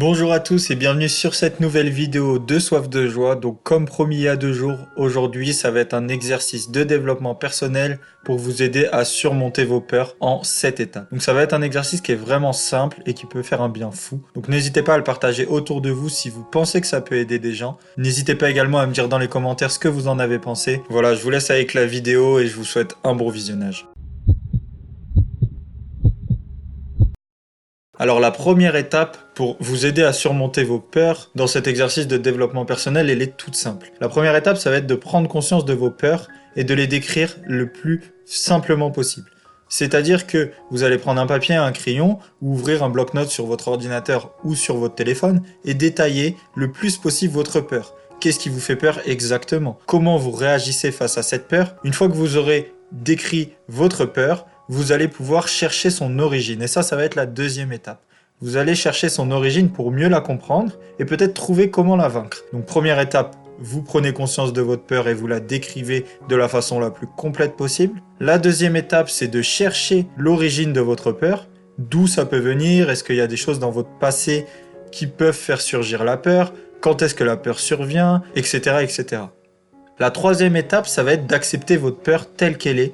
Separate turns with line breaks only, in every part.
Bonjour à tous et bienvenue sur cette nouvelle vidéo de Soif de Joie. Donc comme promis il y a deux jours, aujourd'hui ça va être un exercice de développement personnel pour vous aider à surmonter vos peurs en 7 étapes. Donc ça va être un exercice qui est vraiment simple et qui peut faire un bien fou. Donc n'hésitez pas à le partager autour de vous si vous pensez que ça peut aider des gens. N'hésitez pas également à me dire dans les commentaires ce que vous en avez pensé. Voilà, je vous laisse avec la vidéo et je vous souhaite un bon visionnage. Alors la première étape pour vous aider à surmonter vos peurs dans cet exercice de développement personnel, elle est toute simple. La première étape, ça va être de prendre conscience de vos peurs et de les décrire le plus simplement possible. C'est-à-dire que vous allez prendre un papier, un crayon ou ouvrir un bloc-notes sur votre ordinateur ou sur votre téléphone et détailler le plus possible votre peur. Qu'est-ce qui vous fait peur exactement? Comment vous réagissez face à cette peur? Une fois que vous aurez décrit votre peur, vous allez pouvoir chercher son origine. Et ça, ça va être la deuxième étape. Vous allez chercher son origine pour mieux la comprendre et peut-être trouver comment la vaincre. Donc première étape, vous prenez conscience de votre peur et vous la décrivez de la façon la plus complète possible. La deuxième étape, c'est de chercher l'origine de votre peur. D'où ça peut venir? Est-ce qu'il y a des choses dans votre passé qui peuvent faire surgir la peur? Quand est-ce que la peur survient? Etc. etc. La troisième étape, ça va être d'accepter votre peur telle qu'elle est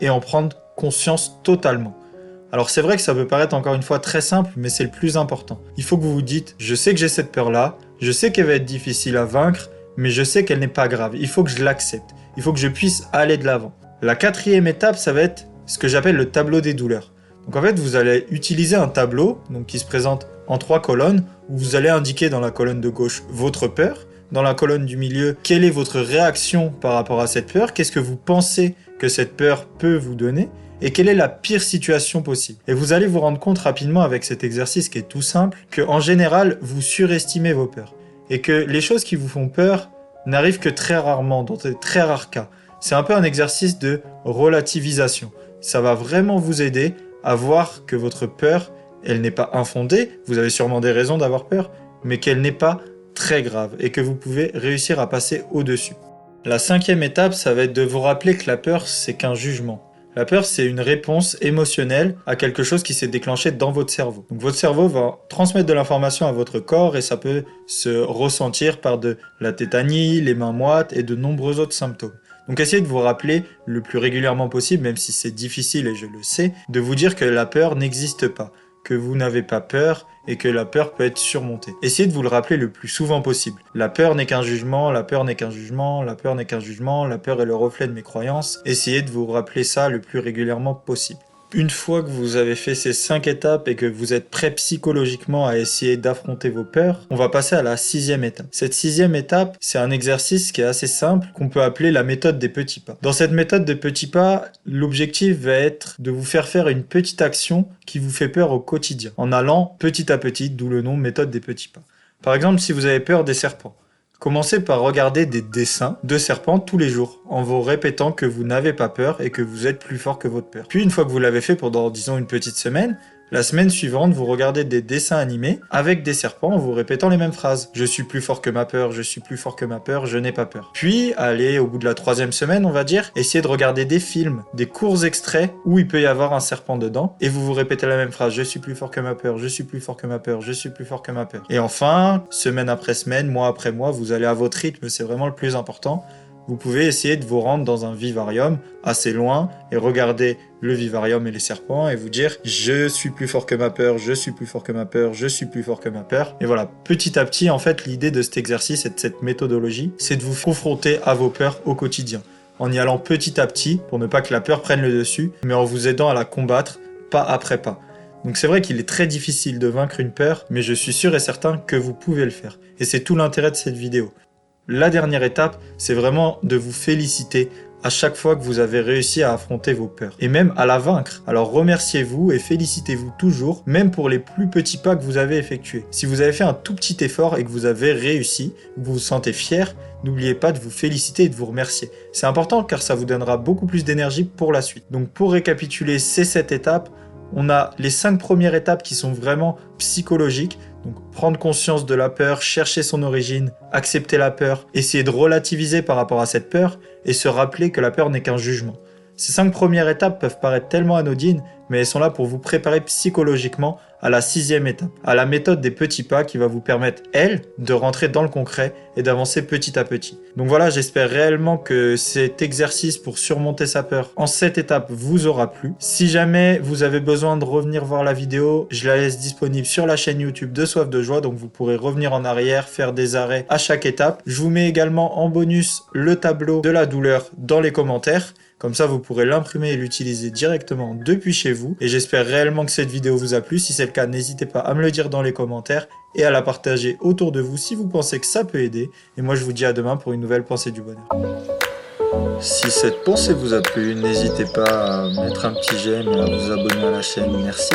et en prendre conscience totalement. Alors c'est vrai que ça peut paraître encore une fois très simple, mais c'est le plus important. Il faut que vous vous dites, je sais que j'ai cette peur-là, je sais qu'elle va être difficile à vaincre, mais je sais qu'elle n'est pas grave. Il faut que je l'accepte. Il faut que je puisse aller de l'avant. La quatrième étape, ça va être ce que j'appelle le tableau des douleurs. Donc en fait, vous allez utiliser un tableau donc, qui se présente en trois colonnes, où vous allez indiquer dans la colonne de gauche votre peur, dans la colonne du milieu quelle est votre réaction par rapport à cette peur, qu'est-ce que vous pensez que cette peur peut vous donner, et quelle est la pire situation possible? Et vous allez vous rendre compte rapidement avec cet exercice qui est tout simple que en général vous surestimez vos peurs et que les choses qui vous font peur n'arrivent que très rarement, dans de très rares cas. C'est un peu un exercice de relativisation. Ça va vraiment vous aider à voir que votre peur, elle n'est pas infondée, vous avez sûrement des raisons d'avoir peur, mais qu'elle n'est pas très grave et que vous pouvez réussir à passer au-dessus. La cinquième étape, ça va être de vous rappeler que la peur, c'est qu'un jugement. La peur, c'est une réponse émotionnelle à quelque chose qui s'est déclenché dans votre cerveau. Donc votre cerveau va transmettre de l'information à votre corps et ça peut se ressentir par de la tétanie, les mains moites et de nombreux autres symptômes. Donc essayez de vous rappeler le plus régulièrement possible, même si c'est difficile et je le sais, de vous dire que la peur n'existe pas que vous n'avez pas peur et que la peur peut être surmontée. Essayez de vous le rappeler le plus souvent possible. La peur n'est qu'un jugement, la peur n'est qu'un jugement, la peur n'est qu'un jugement, la peur est le reflet de mes croyances. Essayez de vous rappeler ça le plus régulièrement possible. Une fois que vous avez fait ces cinq étapes et que vous êtes prêt psychologiquement à essayer d'affronter vos peurs, on va passer à la sixième étape. Cette sixième étape, c'est un exercice qui est assez simple qu'on peut appeler la méthode des petits pas. Dans cette méthode des petits pas, l'objectif va être de vous faire faire une petite action qui vous fait peur au quotidien, en allant petit à petit, d'où le nom méthode des petits pas. Par exemple, si vous avez peur des serpents, Commencez par regarder des dessins de serpents tous les jours, en vous répétant que vous n'avez pas peur et que vous êtes plus fort que votre peur. Puis une fois que vous l'avez fait pendant disons une petite semaine, la semaine suivante, vous regardez des dessins animés avec des serpents en vous répétant les mêmes phrases. Je suis plus fort que ma peur, je suis plus fort que ma peur, je n'ai pas peur. Puis, allez, au bout de la troisième semaine, on va dire, essayez de regarder des films, des courts extraits où il peut y avoir un serpent dedans, et vous vous répétez la même phrase. Je suis plus fort que ma peur, je suis plus fort que ma peur, je suis plus fort que ma peur. Et enfin, semaine après semaine, mois après mois, vous allez à votre rythme, c'est vraiment le plus important vous pouvez essayer de vous rendre dans un vivarium assez loin et regarder le vivarium et les serpents et vous dire je suis plus fort que ma peur, je suis plus fort que ma peur, je suis plus fort que ma peur. Et voilà, petit à petit, en fait, l'idée de cet exercice et de cette méthodologie, c'est de vous confronter à vos peurs au quotidien. En y allant petit à petit pour ne pas que la peur prenne le dessus, mais en vous aidant à la combattre pas après pas. Donc c'est vrai qu'il est très difficile de vaincre une peur, mais je suis sûr et certain que vous pouvez le faire. Et c'est tout l'intérêt de cette vidéo. La dernière étape, c'est vraiment de vous féliciter à chaque fois que vous avez réussi à affronter vos peurs et même à la vaincre. Alors remerciez-vous et félicitez-vous toujours, même pour les plus petits pas que vous avez effectués. Si vous avez fait un tout petit effort et que vous avez réussi, vous vous sentez fier, n'oubliez pas de vous féliciter et de vous remercier. C'est important car ça vous donnera beaucoup plus d'énergie pour la suite. Donc pour récapituler ces 7 étapes, on a les 5 premières étapes qui sont vraiment psychologiques, donc prendre conscience de la peur, chercher son origine, accepter la peur, essayer de relativiser par rapport à cette peur et se rappeler que la peur n'est qu'un jugement. Ces cinq premières étapes peuvent paraître tellement anodines, mais elles sont là pour vous préparer psychologiquement à la sixième étape, à la méthode des petits pas qui va vous permettre, elle, de rentrer dans le concret et d'avancer petit à petit. Donc voilà, j'espère réellement que cet exercice pour surmonter sa peur en cette étape vous aura plu. Si jamais vous avez besoin de revenir voir la vidéo, je la laisse disponible sur la chaîne YouTube de Soif de Joie, donc vous pourrez revenir en arrière, faire des arrêts à chaque étape. Je vous mets également en bonus le tableau de la douleur dans les commentaires. Comme ça, vous pourrez l'imprimer et l'utiliser directement depuis chez vous. Et j'espère réellement que cette vidéo vous a plu. Si c'est le n'hésitez pas à me le dire dans les commentaires et à la partager autour de vous si vous pensez que ça peut aider. Et moi, je vous dis à demain pour une nouvelle pensée du bonheur. Si cette pensée vous a plu, n'hésitez pas à mettre un petit j'aime et à vous abonner à la chaîne. Merci.